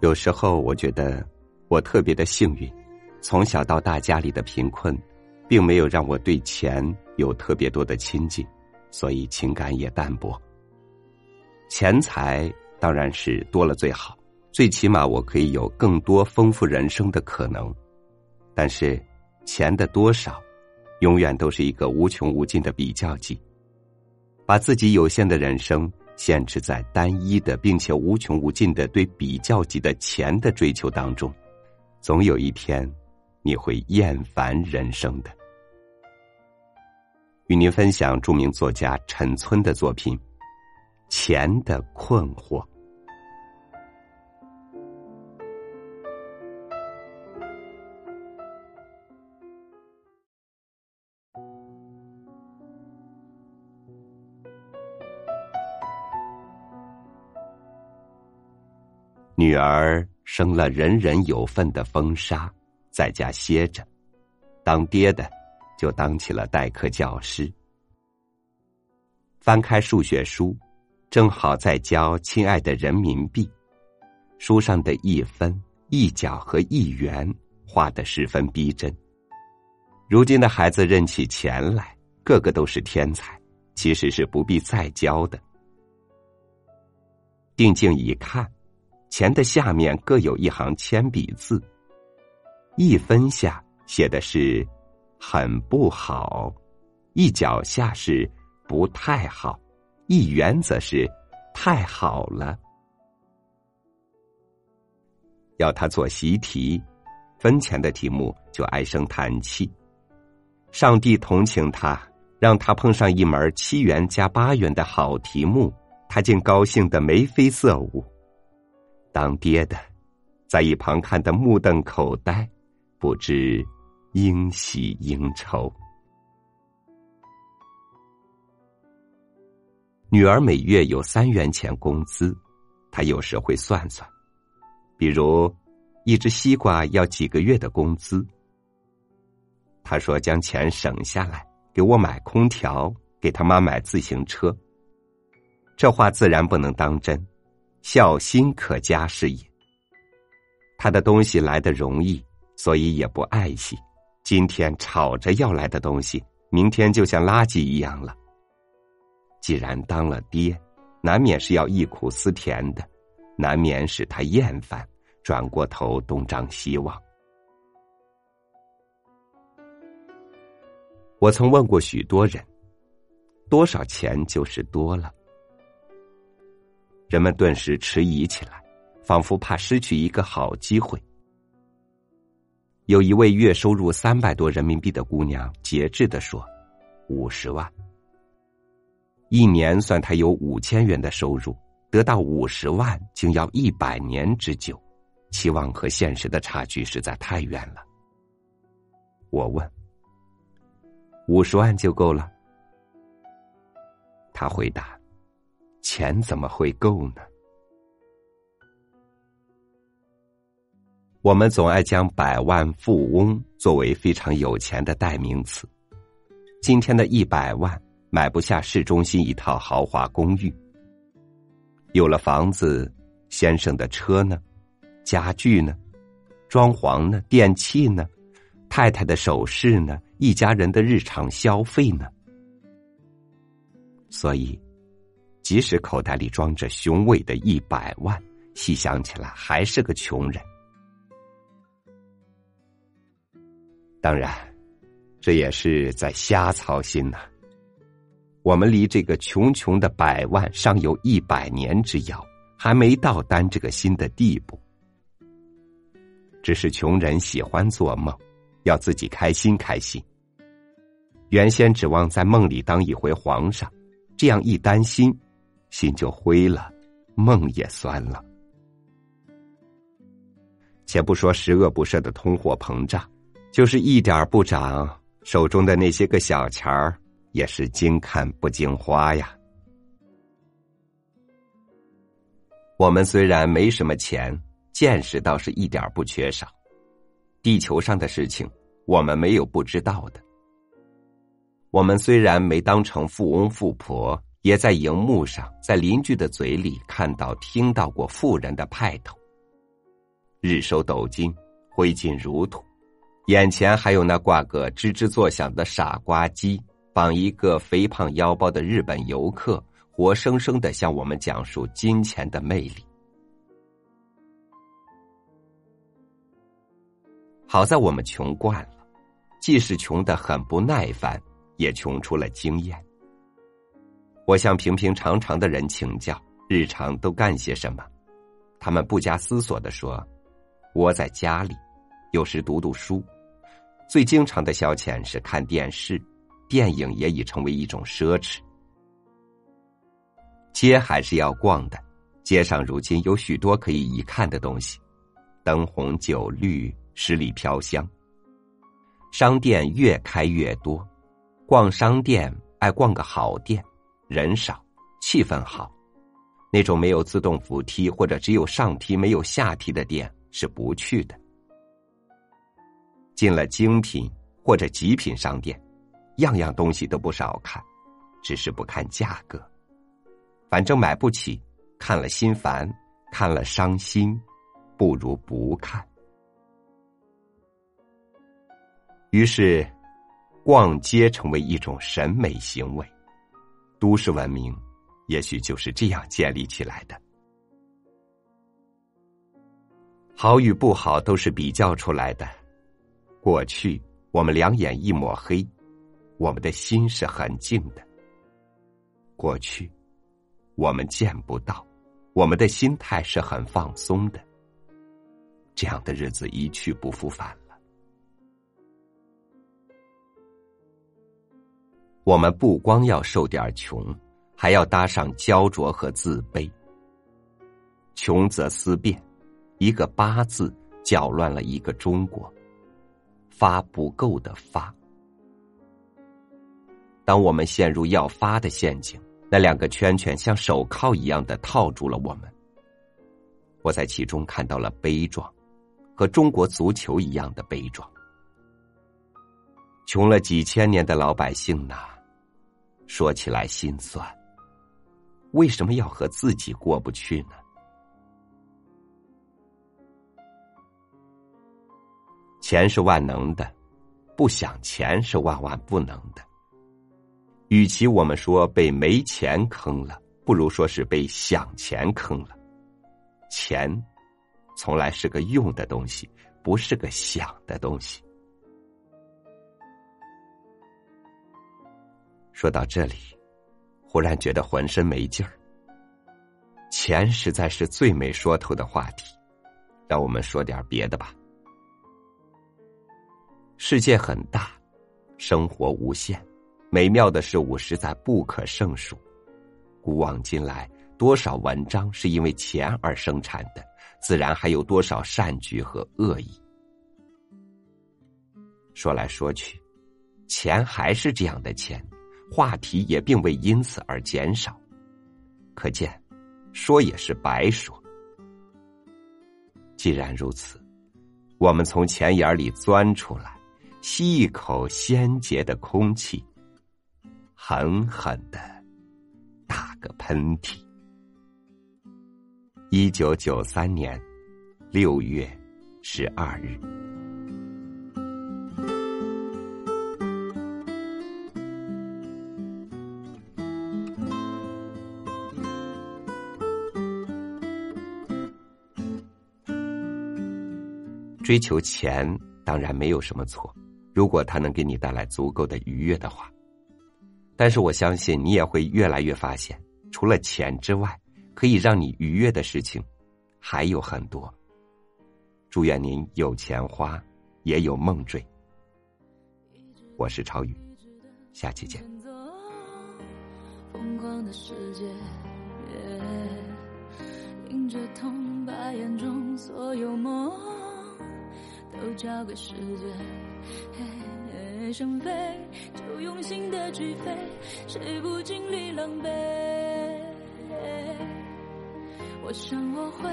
有时候我觉得我特别的幸运，从小到大家里的贫困，并没有让我对钱有特别多的亲近，所以情感也淡薄。钱财当然是多了最好，最起码我可以有更多丰富人生的可能。但是，钱的多少，永远都是一个无穷无尽的比较级。把自己有限的人生。限制在单一的并且无穷无尽的对比较级的钱的追求当中，总有一天你会厌烦人生的。与您分享著名作家陈村的作品《钱的困惑》。女儿生了人人有份的风沙，在家歇着，当爹的就当起了代课教师。翻开数学书，正好在教亲爱的人民币，书上的一分、一角和一元画的十分逼真。如今的孩子认起钱来，个个都是天才，其实是不必再教的。定睛一看。钱的下面各有一行铅笔字，一分下写的是“很不好”，一角下是“不太好”，一元则是“太好了”。要他做习题，分钱的题目就唉声叹气。上帝同情他，让他碰上一门七元加八元的好题目，他竟高兴的眉飞色舞。当爹的，在一旁看得目瞪口呆，不知应喜应愁。女儿每月有三元钱工资，她有时会算算，比如一只西瓜要几个月的工资。她说将钱省下来给我买空调，给他妈买自行车。这话自然不能当真。孝心可嘉是也。他的东西来的容易，所以也不爱惜。今天吵着要来的东西，明天就像垃圾一样了。既然当了爹，难免是要忆苦思甜的，难免使他厌烦，转过头东张西望。我曾问过许多人，多少钱就是多了。人们顿时迟疑起来，仿佛怕失去一个好机会。有一位月收入三百多人民币的姑娘，节制的说：“五十万。”一年算她有五千元的收入，得到五十万，竟要一百年之久，期望和现实的差距实在太远了。我问：“五十万就够了？”他回答。钱怎么会够呢？我们总爱将百万富翁作为非常有钱的代名词。今天的一百万买不下市中心一套豪华公寓。有了房子，先生的车呢？家具呢？装潢呢？电器呢？太太的首饰呢？一家人的日常消费呢？所以。即使口袋里装着雄伟的一百万，细想起来还是个穷人。当然，这也是在瞎操心呐。我们离这个穷穷的百万尚有一百年之遥，还没到担这个心的地步。只是穷人喜欢做梦，要自己开心开心。原先指望在梦里当一回皇上，这样一担心。心就灰了，梦也酸了。且不说十恶不赦的通货膨胀，就是一点不涨，手中的那些个小钱儿也是经看不经花呀。我们虽然没什么钱，见识倒是一点不缺少。地球上的事情，我们没有不知道的。我们虽然没当成富翁富婆。也在荧幕上，在邻居的嘴里看到、听到过富人的派头，日收斗金，挥金如土。眼前还有那挂个吱吱作响的傻瓜机，绑一个肥胖腰包的日本游客，活生生的向我们讲述金钱的魅力。好在我们穷惯了，即使穷的很不耐烦，也穷出了经验。我向平平常常的人请教，日常都干些什么？他们不加思索的说：“窝在家里，有时读读书。最经常的消遣是看电视，电影也已成为一种奢侈。街还是要逛的，街上如今有许多可以一看的东西，灯红酒绿。”十里飘香，商店越开越多。逛商店爱逛个好店，人少，气氛好。那种没有自动扶梯或者只有上梯没有下梯的店是不去的。进了精品或者极品商店，样样东西都不少看，只是不看价格。反正买不起，看了心烦，看了伤心，不如不看。于是，逛街成为一种审美行为。都市文明，也许就是这样建立起来的。好与不好都是比较出来的。过去，我们两眼一抹黑，我们的心是很静的。过去，我们见不到，我们的心态是很放松的。这样的日子一去不复返了。我们不光要受点穷，还要搭上焦灼和自卑。穷则思变，一个八字搅乱了一个中国。发不够的发。当我们陷入要发的陷阱，那两个圈圈像手铐一样的套住了我们。我在其中看到了悲壮，和中国足球一样的悲壮。穷了几千年的老百姓呐。说起来心酸，为什么要和自己过不去呢？钱是万能的，不想钱是万万不能的。与其我们说被没钱坑了，不如说是被想钱坑了。钱，从来是个用的东西，不是个想的东西。说到这里，忽然觉得浑身没劲儿。钱实在是最没说头的话题，让我们说点别的吧。世界很大，生活无限，美妙的事物实在不可胜数。古往今来，多少文章是因为钱而生产的，自然还有多少善举和恶意。说来说去，钱还是这样的钱。话题也并未因此而减少，可见，说也是白说。既然如此，我们从钱眼里钻出来，吸一口鲜洁的空气，狠狠的打个喷嚏。一九九三年六月十二日。追求钱当然没有什么错，如果它能给你带来足够的愉悦的话。但是我相信你也会越来越发现，除了钱之外，可以让你愉悦的事情还有很多。祝愿您有钱花，也有梦追。我是超宇，下期见。疯狂的世界，迎着痛，把眼中所有梦。都交给时间，想飞就用心的去飞，谁不经历狼狈？我想我会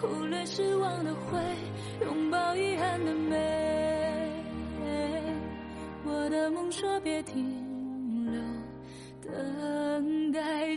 忽略失望的灰，拥抱遗憾的美。我的梦说别停